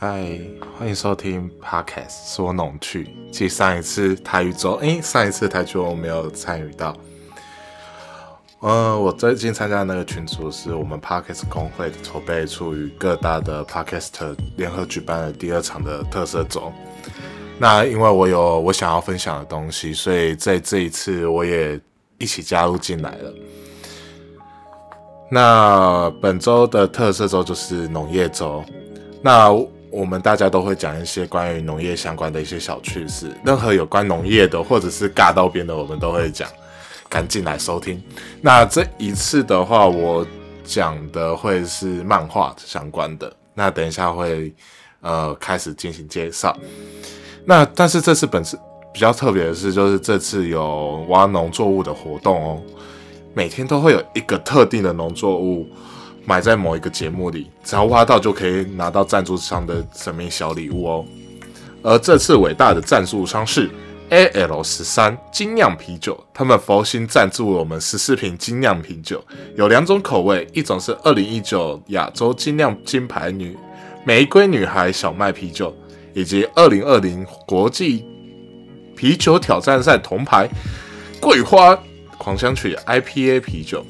嗨，欢迎收听 Podcast 说农趣。继上一次台语周，诶，上一次台剧我没有参与到。呃，我最近参加那个群组是我们 Podcast 工会筹备处与各大的 Podcast 联合举办的第二场的特色周。那因为我有我想要分享的东西，所以在这一次我也一起加入进来了。那本周的特色周就是农业周。那我们大家都会讲一些关于农业相关的一些小趣事，任何有关农业的或者是尬到边的，我们都会讲，赶紧来收听。那这一次的话，我讲的会是漫画相关的。那等一下会呃开始进行介绍。那但是这次本次比较特别的是，就是这次有挖农作物的活动哦，每天都会有一个特定的农作物。埋在某一个节目里，只要挖到就可以拿到赞助商的神秘小礼物哦。而这次伟大的赞助商是 A L 十三精酿啤酒，他们佛心赞助了我们十四瓶精酿啤酒，有两种口味，一种是二零一九亚洲精酿金牌女玫瑰女孩小麦啤酒，以及二零二零国际啤酒挑战赛铜牌桂花狂想曲 I P A 啤酒。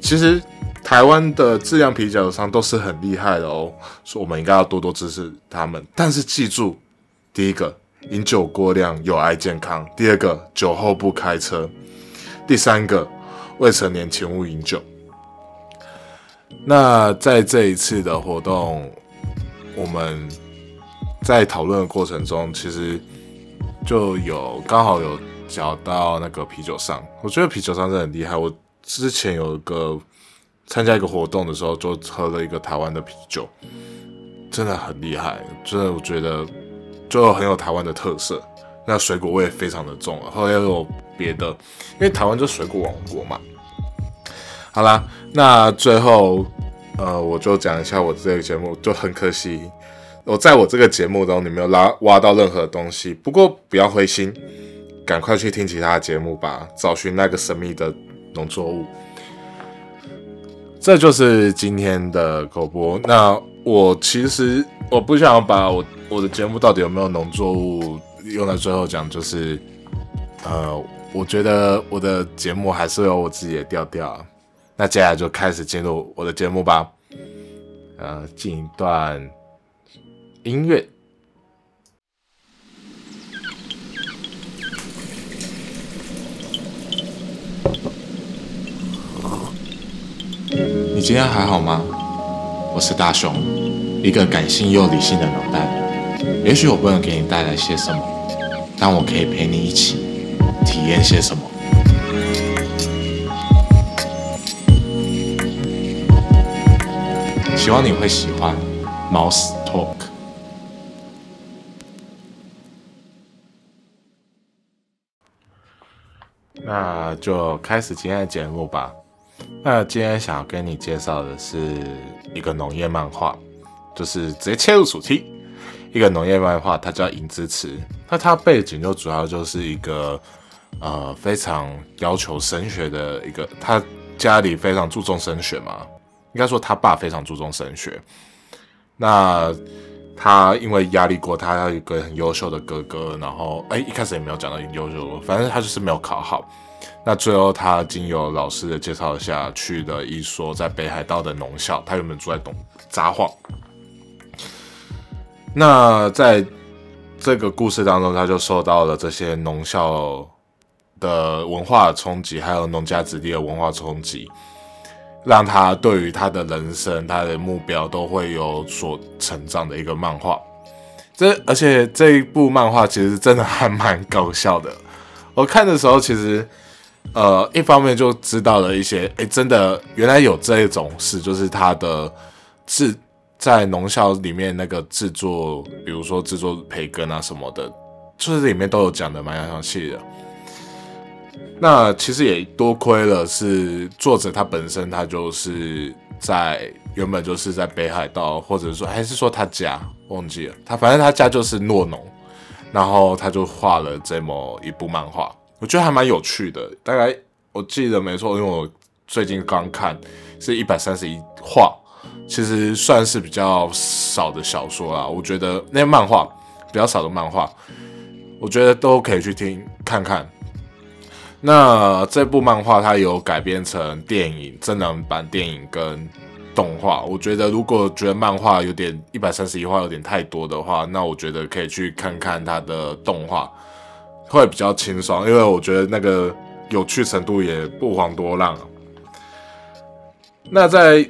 其实。台湾的质量啤酒商都是很厉害的哦，所以我们应该要多多支持他们。但是记住，第一个，饮酒过量有碍健康；第二个，酒后不开车；第三个，未成年请勿饮酒。那在这一次的活动，我们在讨论的过程中，其实就有刚好有讲到那个啤酒商，我觉得啤酒商真的很厉害。我之前有一个。参加一个活动的时候，就喝了一个台湾的啤酒，真的很厉害，真的我觉得就很有台湾的特色。那水果味非常的重，后来又有别的，因为台湾就水果王国嘛。好啦，那最后呃，我就讲一下我这个节目，就很可惜，我在我这个节目中你没有拉挖到任何东西。不过不要灰心，赶快去听其他节目吧，找寻那个神秘的农作物。这就是今天的口播。那我其实我不想把我我的节目到底有没有农作物用在最后讲，就是呃，我觉得我的节目还是有我自己的调调。那接下来就开始进入我的节目吧。呃，进一段音乐。今天还好吗？我是大雄，一个感性又理性的脑袋。也许我不能给你带来些什么，但我可以陪你一起体验些什么。希望你会喜欢 Mouse Talk。那就开始今天的节目吧。那今天想要跟你介绍的是一个农业漫画，就是直接切入主题。一个农业漫画，它叫《银之词》，那它背景就主要就是一个呃非常要求升学的一个，他家里非常注重升学嘛，应该说他爸非常注重升学。那他因为压力过，他有一个很优秀的哥哥，然后哎一开始也没有讲到优秀，反正他就是没有考好。那最后，他经由老师的介绍下去了一所在北海道的农校。他原本住在东札幌。那在这个故事当中，他就受到了这些农校的文化冲击，还有农家子弟的文化冲击，让他对于他的人生、他的目标都会有所成长的一个漫画。这而且这一部漫画其实真的还蛮搞笑的。我看的时候，其实。呃，一方面就知道了一些，哎，真的原来有这种事，就是他的制在农校里面那个制作，比如说制作培根啊什么的，就是里面都有讲的蛮详细的。那其实也多亏了是作者他本身，他就是在原本就是在北海道，或者说还是说他家忘记了，他反正他家就是诺农，然后他就画了这么一部漫画。我觉得还蛮有趣的，大概我记得没错，因为我最近刚看是一百三十一话，其实算是比较少的小说啦。我觉得那些漫画比较少的漫画，我觉得都可以去听看看。那这部漫画它有改编成电影、真人版电影跟动画。我觉得如果觉得漫画有点一百三十一话有点太多的话，那我觉得可以去看看它的动画，会比较清爽。因为我觉得那个有趣程度也不遑多让。那在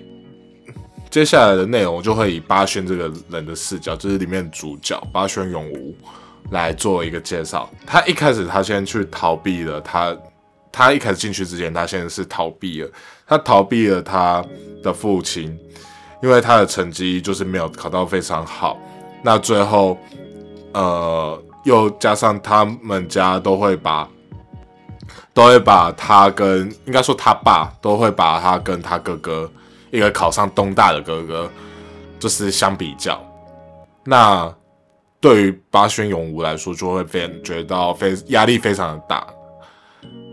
接下来的内容，就会以八轩这个人的视角，就是里面主角八轩永吾。来做一个介绍。他一开始他先去逃避了，他他一开始进去之前，他现在是逃避了。他逃避了他的父亲，因为他的成绩就是没有考到非常好。那最后，呃，又加上他们家都会把都会把他跟应该说他爸都会把他跟他哥哥一个考上东大的哥哥就是相比较。那。对于八轩永吾来说，就会变觉得非压力非常的大。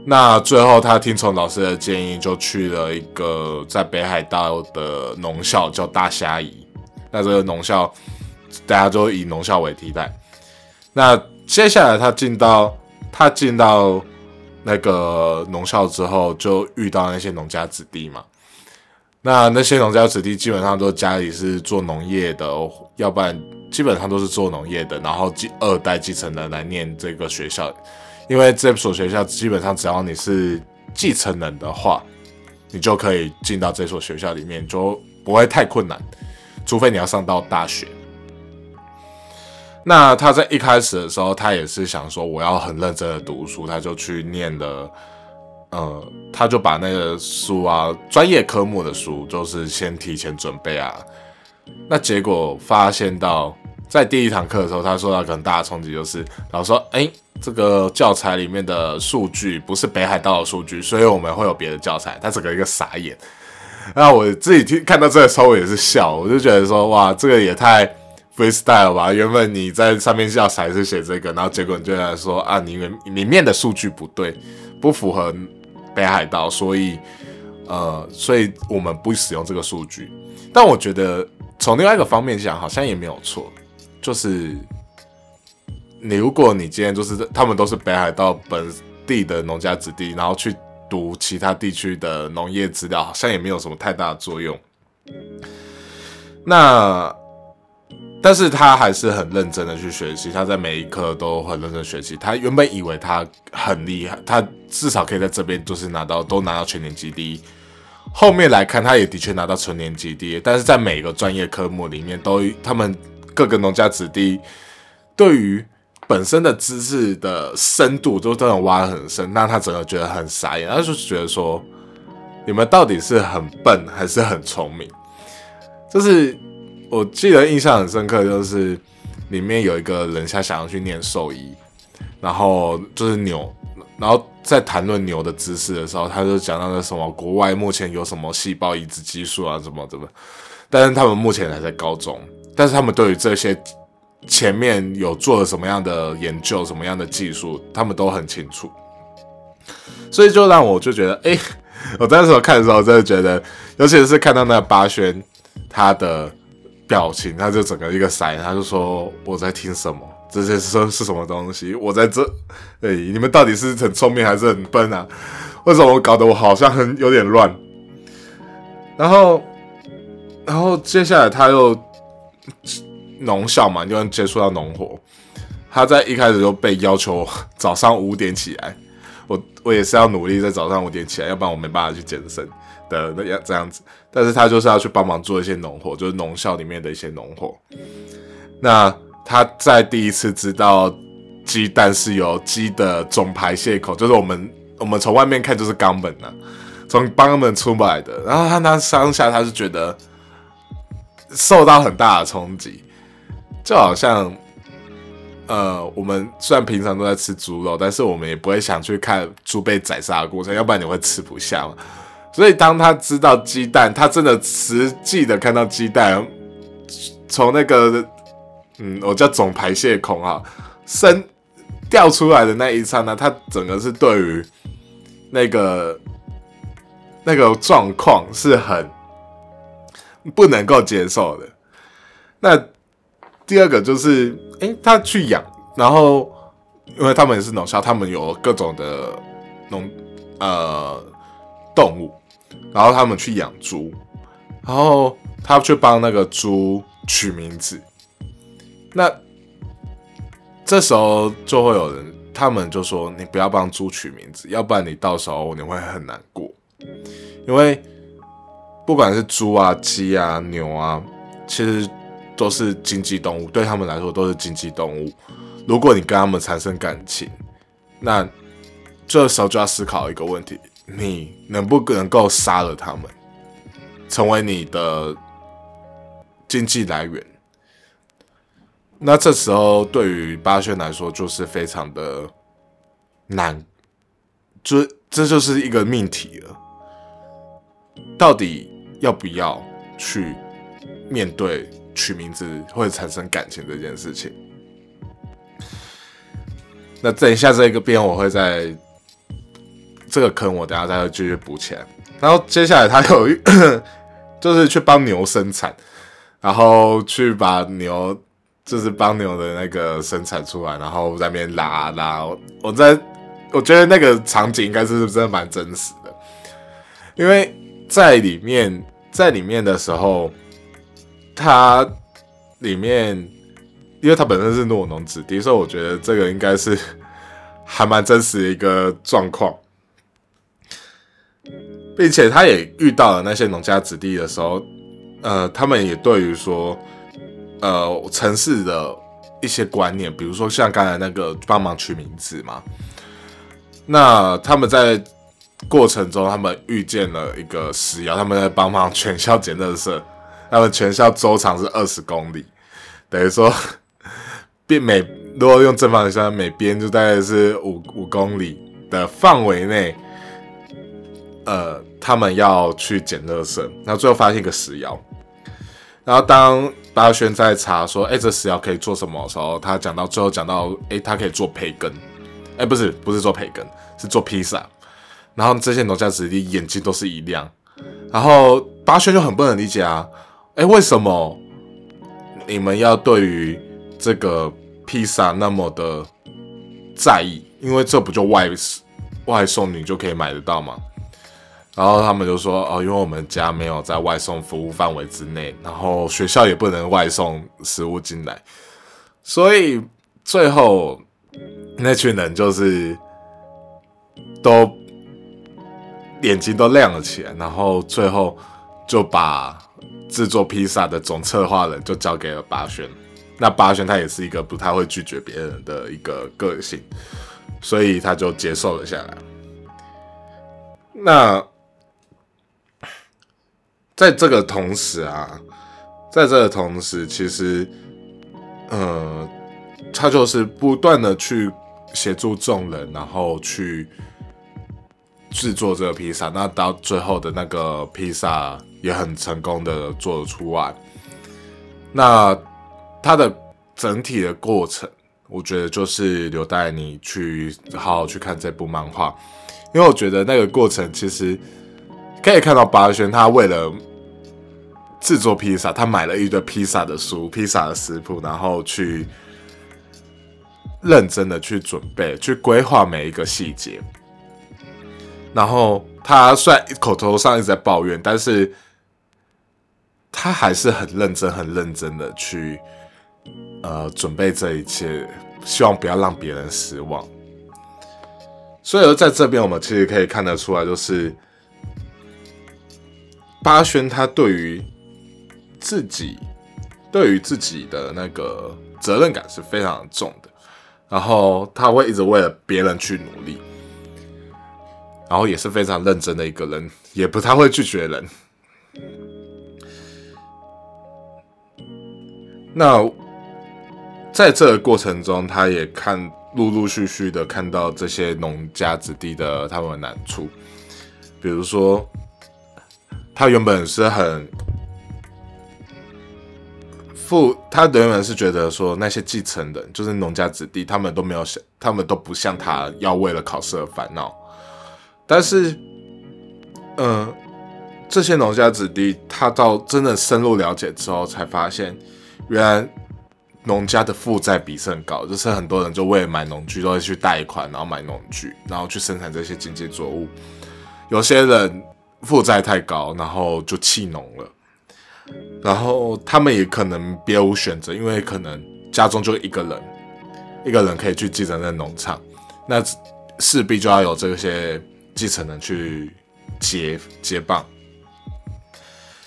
那最后，他听从老师的建议，就去了一个在北海道的农校，叫大虾夷。那这个农校，大家都以农校为替代。那接下来，他进到他进到那个农校之后，就遇到那些农家子弟嘛。那那些农家子弟基本上都家里是做农业的，要不然基本上都是做农业的，然后继二代继承人来念这个学校，因为这所学校基本上只要你是继承人的话，你就可以进到这所学校里面，就不会太困难，除非你要上到大学。那他在一开始的时候，他也是想说我要很认真的读书，他就去念了。呃，他就把那个书啊，专业科目的书，就是先提前准备啊。那结果发现到，在第一堂课的时候，他受到很大的冲击，就是老师说：“哎，这个教材里面的数据不是北海道的数据，所以我们会有别的教材。”他整个一个傻眼。那我自己听看到这个时候，我也是笑，我就觉得说：“哇，这个也太 freestyle 吧！原本你在上面教材是写这个，然后结果你就来说啊，你里面的数据不对，不符合。”北海道，所以，呃，所以我们不使用这个数据。但我觉得从另外一个方面讲，好像也没有错。就是你，如果你今天就是他们都是北海道本地的农家子弟，然后去读其他地区的农业资料，好像也没有什么太大的作用。那。但是他还是很认真的去学习，他在每一科都很认真学习。他原本以为他很厉害，他至少可以在这边就是拿到都拿到全年级第一。后面来看，他也的确拿到全年级第一。但是在每个专业科目里面，都他们各个农家子弟对于本身的知识的深度都都能挖得很深，让他整个觉得很傻眼。他就觉得说，你们到底是很笨还是很聪明？就是。我记得印象很深刻，就是里面有一个人他想要去念兽医，然后就是牛，然后在谈论牛的知识的时候，他就讲到那什么国外目前有什么细胞移植技术啊，什么怎么，但是他们目前还在高中，但是他们对于这些前面有做了什么样的研究，什么样的技术，他们都很清楚，所以就让我就觉得，哎，我当时候看的时候，真的觉得，尤其是看到那八轩他的。表情，他就整个一个傻，他就说我在听什么？这些是是什么东西？我在这，哎，你们到底是很聪明还是很笨啊？为什么搞得我好像很有点乱？然后，然后接下来他又农校嘛，就接触到农活，他在一开始就被要求早上五点起来，我我也是要努力在早上五点起来，要不然我没办法去健身。的那样这样子，但是他就是要去帮忙做一些农活，就是农校里面的一些农活。那他在第一次知道鸡蛋是由鸡的总排泄口，就是我们我们从外面看就是肛门呐，从肛门出不来的。然后他那当下他是觉得受到很大的冲击，就好像呃，我们虽然平常都在吃猪肉，但是我们也不会想去看猪被宰杀的过程，要不然你会吃不下嘛。所以，当他知道鸡蛋，他真的实际的看到鸡蛋从那个，嗯，我叫总排泄孔啊，生掉出来的那一刹那，他整个是对于那个那个状况是很不能够接受的。那第二个就是，哎，他去养，然后因为他们也是农校，他们有各种的农呃动物，然后他们去养猪，然后他去帮那个猪取名字。那这时候就会有人，他们就说：“你不要帮猪取名字，要不然你到时候你会很难过，因为不管是猪啊、鸡啊、牛啊，其实都是经济动物，对他们来说都是经济动物。如果你跟他们产生感情，那这时候就要思考一个问题：你能不能够杀了他们，成为你的经济来源？”那这时候对于八轩来说就是非常的难，就这就是一个命题了。到底要不要去面对取名字会产生感情这件事情？那等一下这个边我会在这个坑，我等下再继续补起来。然后接下来他有就是去帮牛生产，然后去把牛。就是帮牛的那个生产出来，然后在那边拉拉。我在我觉得那个场景应该是真的蛮真实的，因为在里面，在里面的时候，他里面，因为他本身是诺农子弟，所以我觉得这个应该是还蛮真实的一个状况，并且他也遇到了那些农家子弟的时候，呃，他们也对于说。呃，城市的一些观念，比如说像刚才那个帮忙取名字嘛，那他们在过程中，他们遇见了一个石窑，他们在帮忙全校捡垃圾，他们全校周长是二十公里，等于说，边每如果用正方形，每边就大概是五五公里的范围内，呃，他们要去捡垃圾，然后最后发现一个石窑。然后当八轩在查说，哎，这石窑可以做什么的时候，他讲到最后讲到，哎，他可以做培根，哎，不是，不是做培根，是做披萨。然后这些农家子弟眼睛都是一亮，然后八轩就很不能理解啊，哎，为什么你们要对于这个披萨那么的在意？因为这不就外外送你就可以买得到吗？然后他们就说：“哦，因为我们家没有在外送服务范围之内，然后学校也不能外送食物进来，所以最后那群人就是都眼睛都亮了起来，然后最后就把制作披萨的总策划人就交给了八轩。那八轩他也是一个不太会拒绝别人的一个个性，所以他就接受了下来。那。”在这个同时啊，在这个同时，其实，呃，他就是不断的去协助众人，然后去制作这个披萨。那到最后的那个披萨也很成功的做出来。那它的整体的过程，我觉得就是留待你去好好去看这部漫画，因为我觉得那个过程其实可以看到八轩他为了。制作披萨，他买了一堆披萨的书、披萨的食谱，然后去认真的去准备、去规划每一个细节。然后他虽然口头上一直在抱怨，但是他还是很认真、很认真的去呃准备这一切，希望不要让别人失望。所以在这边，我们其实可以看得出来，就是八轩他对于。自己对于自己的那个责任感是非常重的，然后他会一直为了别人去努力，然后也是非常认真的一个人，也不太会拒绝人。那在这个过程中，他也看陆陆续续的看到这些农家子弟的他们的难处，比如说他原本是很。父他原本是觉得说那些继承人就是农家子弟，他们都没有想，他们都不像他要为了考试而烦恼。但是，嗯，这些农家子弟，他到真的深入了解之后，才发现，原来农家的负债比是很高，就是很多人就为了买农具都会去贷款，然后买农具，然后去生产这些经济作物。有些人负债太高，然后就弃农了，然后他们也可能别无选择，因为可能家中就一个人，一个人可以去继承那农场，那势必就要有这些继承人去接接棒。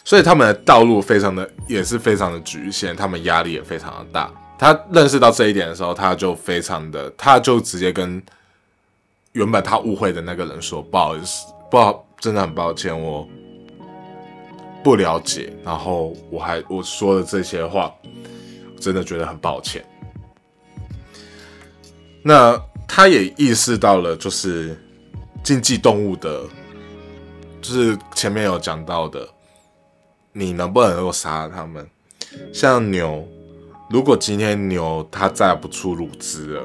所以他们的道路非常的也是非常的局限，他们压力也非常的大。他认识到这一点的时候，他就非常的，他就直接跟原本他误会的那个人说：“不好意思，不好，真的很抱歉，我不了解。然后我还我说的这些话，真的觉得很抱歉。”那他也意识到了，就是竞技动物的，就是前面有讲到的。你能不能够杀它们？像牛，如果今天牛它再不出乳汁了，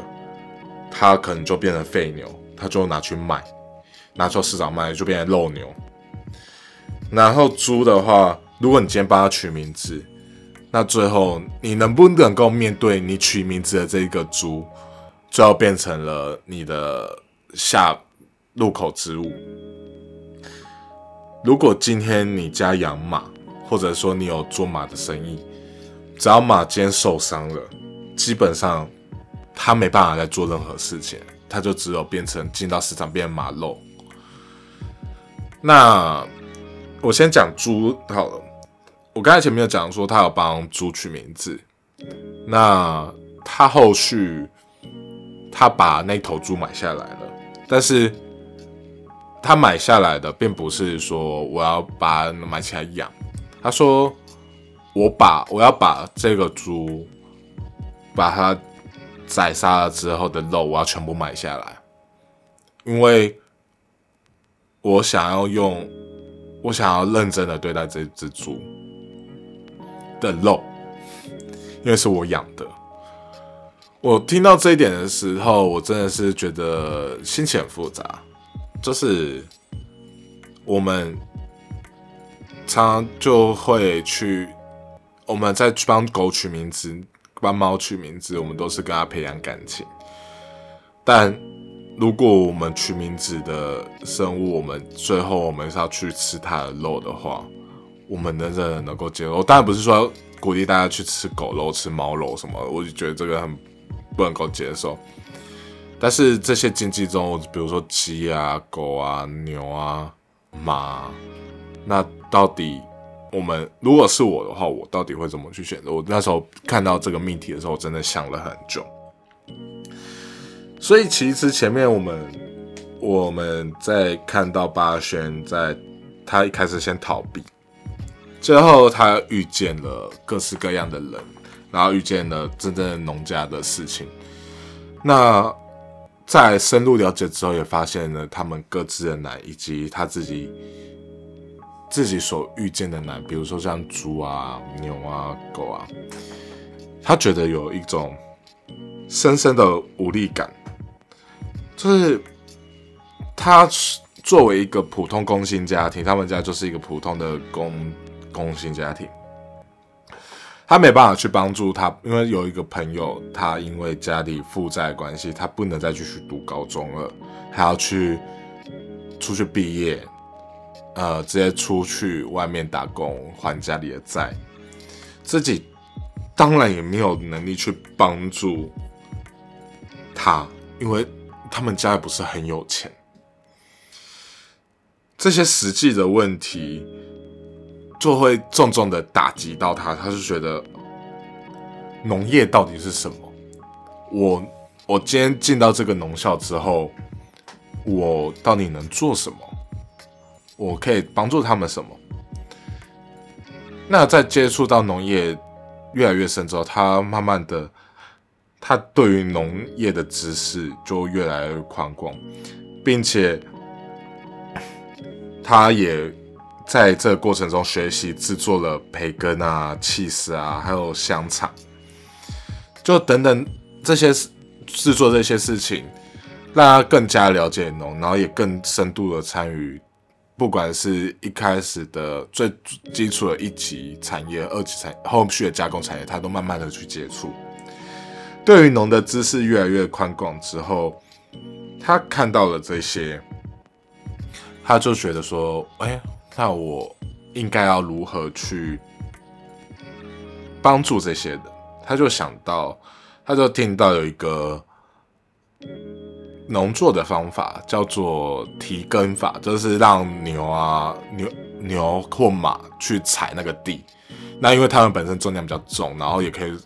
它可能就变成废牛，它就拿去卖，拿去市场卖就变成肉牛。然后猪的话，如果你今天帮它取名字，那最后你能不能够面对你取名字的这个猪，最后变成了你的下入口之物？如果今天你家养马，或者说你有做马的生意，只要马今天受伤了，基本上它没办法再做任何事情，它就只有变成进到市场变马肉。那我先讲猪好了，我刚才前面有讲说他有帮猪取名字，那他后续他把那头猪买下来了，但是他买下来的并不是说我要把买起来养。他说：“我把我要把这个猪，把它宰杀了之后的肉，我要全部买下来，因为我想要用，我想要认真的对待这只猪的肉，因为是我养的。我听到这一点的时候，我真的是觉得心情很复杂，就是我们。”常常就会去，我们在帮狗取名字、帮猫取名字，我们都是跟它培养感情。但如果我们取名字的生物，我们最后我们是要去吃它的肉的话，我们能不能够接受？当然不是说鼓励大家去吃狗肉、吃猫肉什么，我就觉得这个很不能够接受。但是这些经济中，比如说鸡啊、狗啊、牛啊、马，那。到底我们如果是我的话，我到底会怎么去选择？我那时候看到这个命题的时候，真的想了很久。所以其实前面我们我们在看到八轩在他一开始先逃避，最后他遇见了各式各样的人，然后遇见了真正的农家的事情。那在深入了解之后，也发现了他们各自的难，以及他自己。自己所遇见的难，比如说像猪啊、牛啊、狗啊，他觉得有一种深深的无力感，就是他作为一个普通工薪家庭，他们家就是一个普通的工工薪家庭，他没办法去帮助他，因为有一个朋友，他因为家里负债关系，他不能再继续读高中了，还要去出去毕业。呃，直接出去外面打工还家里的债，自己当然也没有能力去帮助他，因为他们家也不是很有钱。这些实际的问题就会重重的打击到他，他就觉得农业到底是什么？我我今天进到这个农校之后，我到底能做什么？我可以帮助他们什么？那在接触到农业越来越深之后，他慢慢的，他对于农业的知识就越来越宽广，并且他也在这个过程中学习制作了培根啊、气司啊，还有香肠，就等等这些事制作这些事情，让他更加了解农，然后也更深度的参与。不管是一开始的最基础的一级产业、二级产后续的加工产业，他都慢慢的去接触。对于农的知识越来越宽广之后，他看到了这些，他就觉得说：“哎，那我应该要如何去帮助这些人？”他就想到，他就听到有一个。农作的方法叫做提根法，就是让牛啊、牛牛或马去踩那个地。那因为它们本身重量比较重，然后也可以，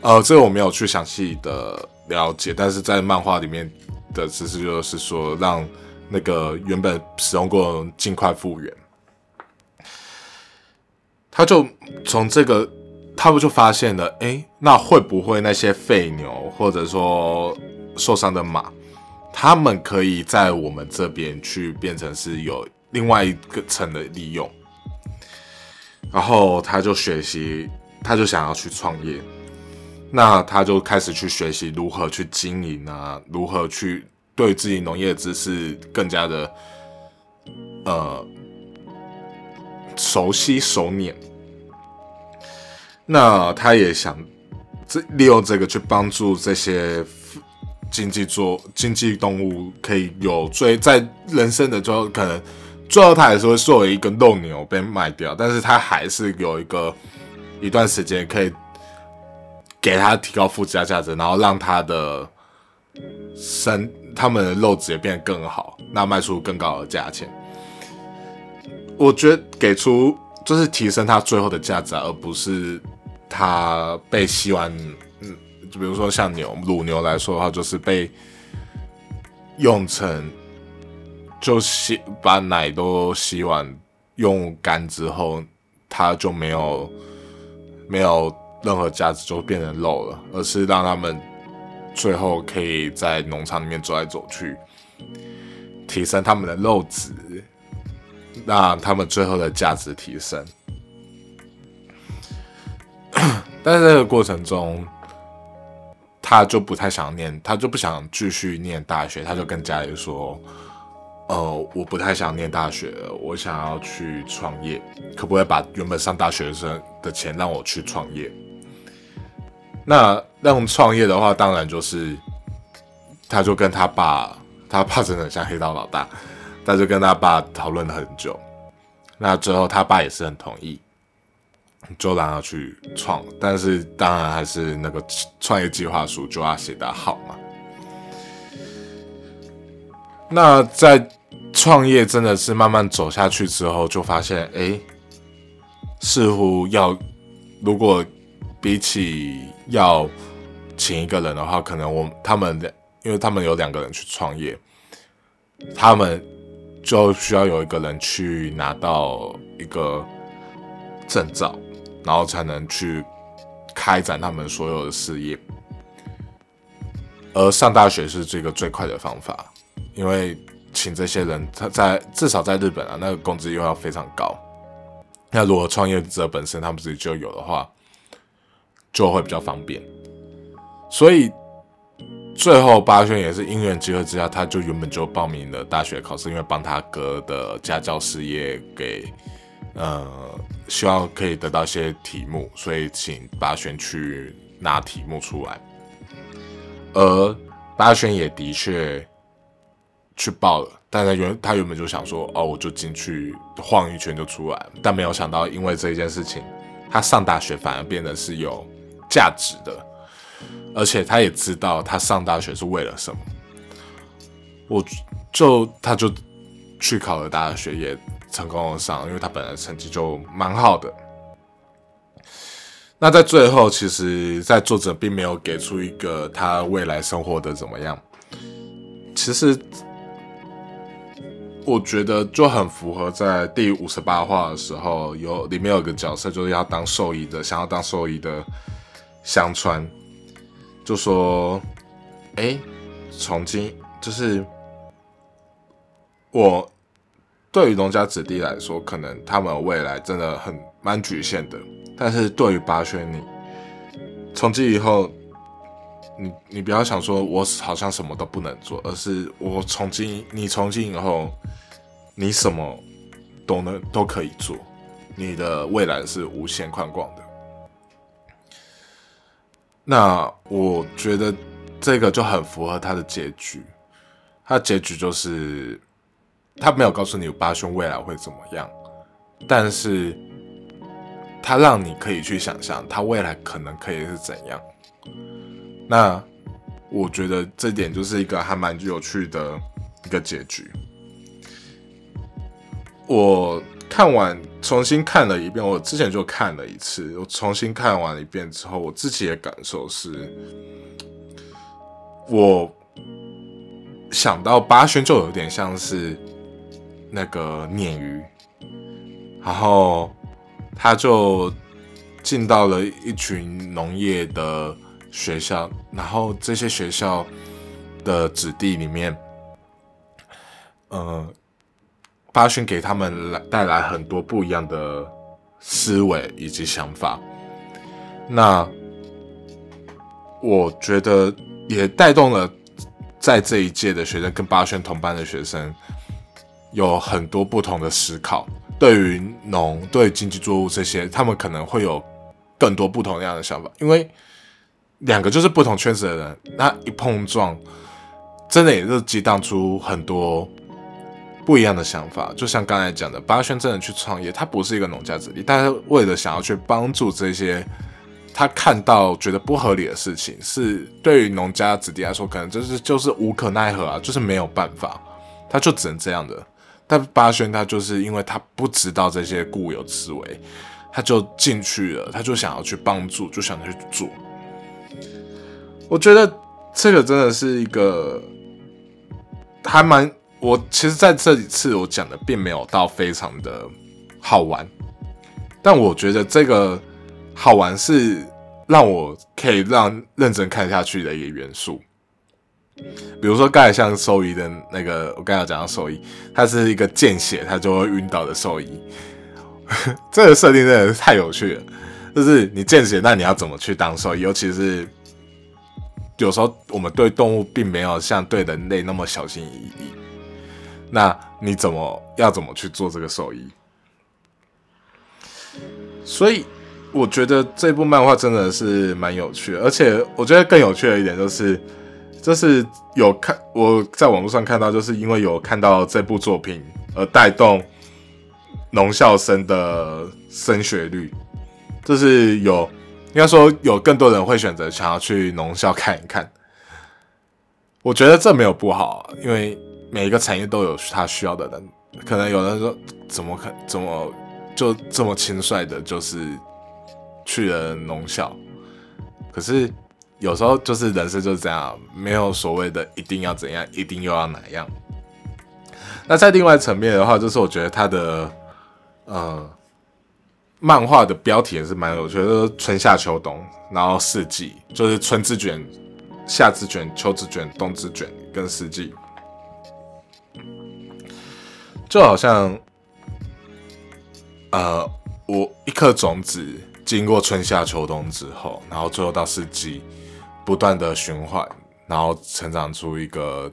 呃，这个我没有去详细的了解，但是在漫画里面的知识就是说，让那个原本使用过尽快复原。他就从这个，他不就发现了，哎，那会不会那些废牛或者说受伤的马？他们可以在我们这边去变成是有另外一个层的利用，然后他就学习，他就想要去创业，那他就开始去学习如何去经营啊，如何去对自己农业知识更加的呃熟悉熟练，那他也想这利用这个去帮助这些。经济做经济动物可以有最在人生的最后可能最后他也是会作为一个肉牛被卖掉，但是他还是有一个一段时间可以给它提高附加价值，然后让它的身它们的肉质也变得更好，那卖出更高的价钱。我觉得给出就是提升它最后的价值，而不是它被吸完。嗯就比如说像牛乳牛来说的话，就是被用成就吸把奶都吸完用干之后，它就没有没有任何价值，就变成肉了，而是让他们最后可以在农场里面走来走去，提升他们的肉质，让他们最后的价值提升。但是这个过程中，他就不太想念，他就不想继续念大学，他就跟家里说：“呃，我不太想念大学了，我想要去创业，可不可以把原本上大学生的钱让我去创业？”那让创业的话，当然就是，他就跟他爸，他爸真的很像黑道老大，他就跟他爸讨论了很久，那最后他爸也是很同意。就让他去创，但是当然还是那个创业计划书就要写得好嘛。那在创业真的是慢慢走下去之后，就发现，哎，似乎要如果比起要请一个人的话，可能我他们两因为他们有两个人去创业，他们就需要有一个人去拿到一个证照。然后才能去开展他们所有的事业，而上大学是这个最快的方法，因为请这些人，他在至少在日本啊，那个工资又要非常高。那如果创业者本身他们自己就有的话，就会比较方便。所以最后八轩也是因缘机会之下，他就原本就报名了大学考试，因为帮他哥的家教事业给。呃，希望可以得到一些题目，所以请八轩去拿题目出来。而八轩也的确去报了，但他原他原本就想说，哦，我就进去晃一圈就出来，但没有想到，因为这一件事情，他上大学反而变得是有价值的，而且他也知道他上大学是为了什么。我就他就去考了大学，也。成功的上，因为他本来成绩就蛮好的。那在最后，其实，在作者并没有给出一个他未来生活的怎么样。其实，我觉得就很符合在第五十八话的时候，有里面有个角色就是要当兽医的，想要当兽医的香川，就说：“哎，从今就是我。”对于农家子弟来说，可能他们未来真的很蛮局限的。但是对于八轩你，从今以后，你你不要想说我好像什么都不能做，而是我从今你从今以后，你什么都能都可以做，你的未来是无限宽广的。那我觉得这个就很符合他的结局，他的结局就是他没有告诉你八兄未来会怎么样，但是他让你可以去想象他未来可能可以是怎样。那我觉得这点就是一个还蛮有趣的一个结局。我看完重新看了一遍，我之前就看了一次，我重新看完一遍之后，我自己的感受是，我想到八轩就有点像是那个鲶鱼，然后他就进到了一群农业的学校，然后这些学校的子弟里面，呃。巴勋给他们来带来很多不一样的思维以及想法，那我觉得也带动了在这一届的学生跟巴轩同班的学生有很多不同的思考。对于农、对经济作物这些，他们可能会有更多不同样的想法，因为两个就是不同圈子的人，那一碰撞，真的也是激荡出很多。不一样的想法，就像刚才讲的，巴轩真的去创业，他不是一个农家子弟，但是为了想要去帮助这些他看到觉得不合理的事情，是对于农家子弟来说，可能就是就是无可奈何啊，就是没有办法，他就只能这样的。但巴轩他就是因为他不知道这些固有思维，他就进去了，他就想要去帮助，就想去做。我觉得这个真的是一个还蛮。我其实在这一次我讲的并没有到非常的好玩，但我觉得这个好玩是让我可以让认真看下去的一个元素。比如说刚才像兽医的那个，我刚才讲到兽医，它是一个见血他就会晕倒的兽医，这个设定真的是太有趣了。就是你见血，那你要怎么去当兽医？尤其是有时候我们对动物并没有像对人类那么小心翼翼。那你怎么要怎么去做这个兽医？所以我觉得这部漫画真的是蛮有趣的，而且我觉得更有趣的一点就是，就是有看我在网络上看到，就是因为有看到这部作品而带动农校生的升学率，就是有应该说有更多人会选择想要去农校看一看。我觉得这没有不好，因为。每一个产业都有他需要的人，可能有人说怎么可怎么就这么轻率的，就是去了农校。可是有时候就是人生就是这样，没有所谓的一定要怎样，一定又要哪样。那在另外层面的话，就是我觉得他的呃漫画的标题也是蛮有趣的，春夏秋冬，然后四季就是春之卷、夏之卷、秋之卷、冬之卷跟四季。就好像，呃，我一颗种子经过春夏秋冬之后，然后最后到四季，不断的循环，然后成长出一个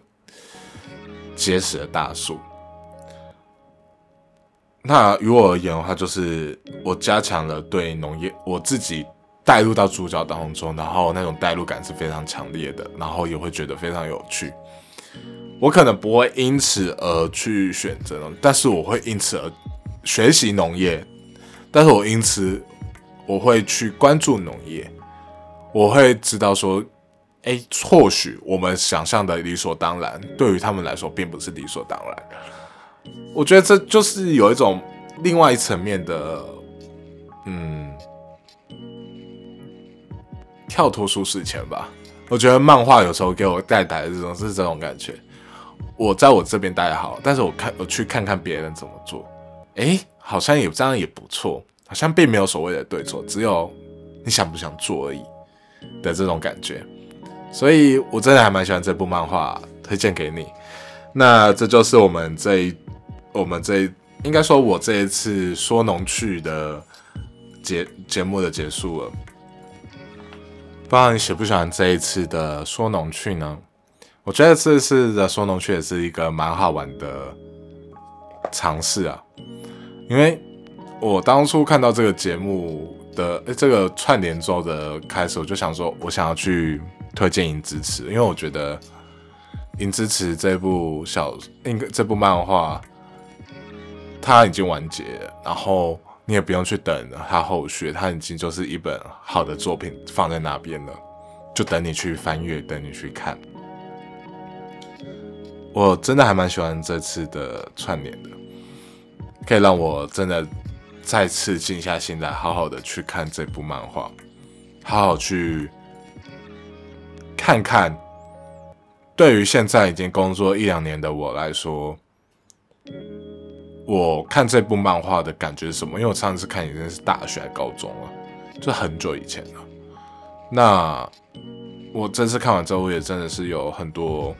结实的大树。那于我而言的话，就是我加强了对农业我自己带入到主角当中，然后那种代入感是非常强烈的，然后也会觉得非常有趣。我可能不会因此而去选择，但是我会因此而学习农业，但是我因此我会去关注农业，我会知道说，哎，或许我们想象的理所当然，对于他们来说并不是理所当然。我觉得这就是有一种另外一层面的，嗯，跳脱舒适圈吧。我觉得漫画有时候给我带来的这种是这种感觉。我在我这边待好，但是我看我去看看别人怎么做，诶，好像也这样也不错，好像并没有所谓的对错，只有你想不想做而已的这种感觉，所以我真的还蛮喜欢这部漫画，推荐给你。那这就是我们这一我们这一应该说我这一次说农趣的节节目的结束了，不知道你喜不喜欢这一次的说农趣呢？我觉得这次的说农区也是一个蛮好玩的尝试啊。因为我当初看到这个节目的这个串联周的开始，我就想说，我想要去推荐《银之匙》，因为我觉得《银之匙》这部小应该这部漫画它已经完结，然后你也不用去等它后续，它已经就是一本好的作品放在那边了，就等你去翻阅，等你去看。我真的还蛮喜欢这次的串联的，可以让我真的再次静下心来，好好的去看这部漫画，好好去看看。对于现在已经工作一两年的我来说，我看这部漫画的感觉是什么？因为我上次看已经是大学、高中了，就很久以前了。那我这次看完之后，也真的是有很多。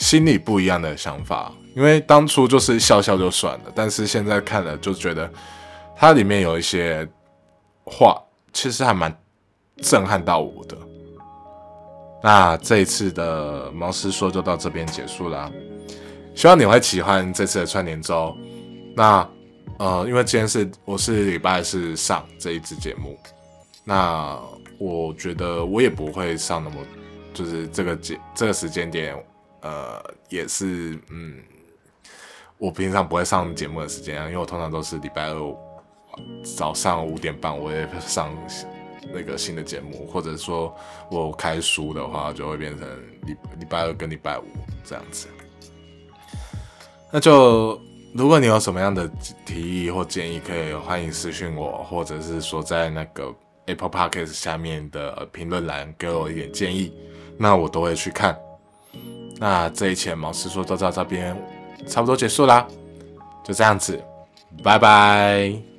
心里不一样的想法，因为当初就是笑笑就算了，但是现在看了就觉得它里面有一些话，其实还蛮震撼到我的。那这一次的毛师说就到这边结束了，希望你会喜欢这次的串联周。那呃，因为今天是我是礼拜四上这一支节目，那我觉得我也不会上那么，就是这个节这个时间点。呃，也是，嗯，我平常不会上节目的时间啊，因为我通常都是礼拜二早上五点半，我会上那个新的节目，或者说我开书的话，就会变成礼礼拜二跟礼拜五这样子。那就如果你有什么样的提议或建议，可以欢迎私信我，或者是说在那个 Apple Podcast 下面的评论栏给我一点建议，那我都会去看。那这一期毛师说都在这边差不多结束啦，就这样子，拜拜。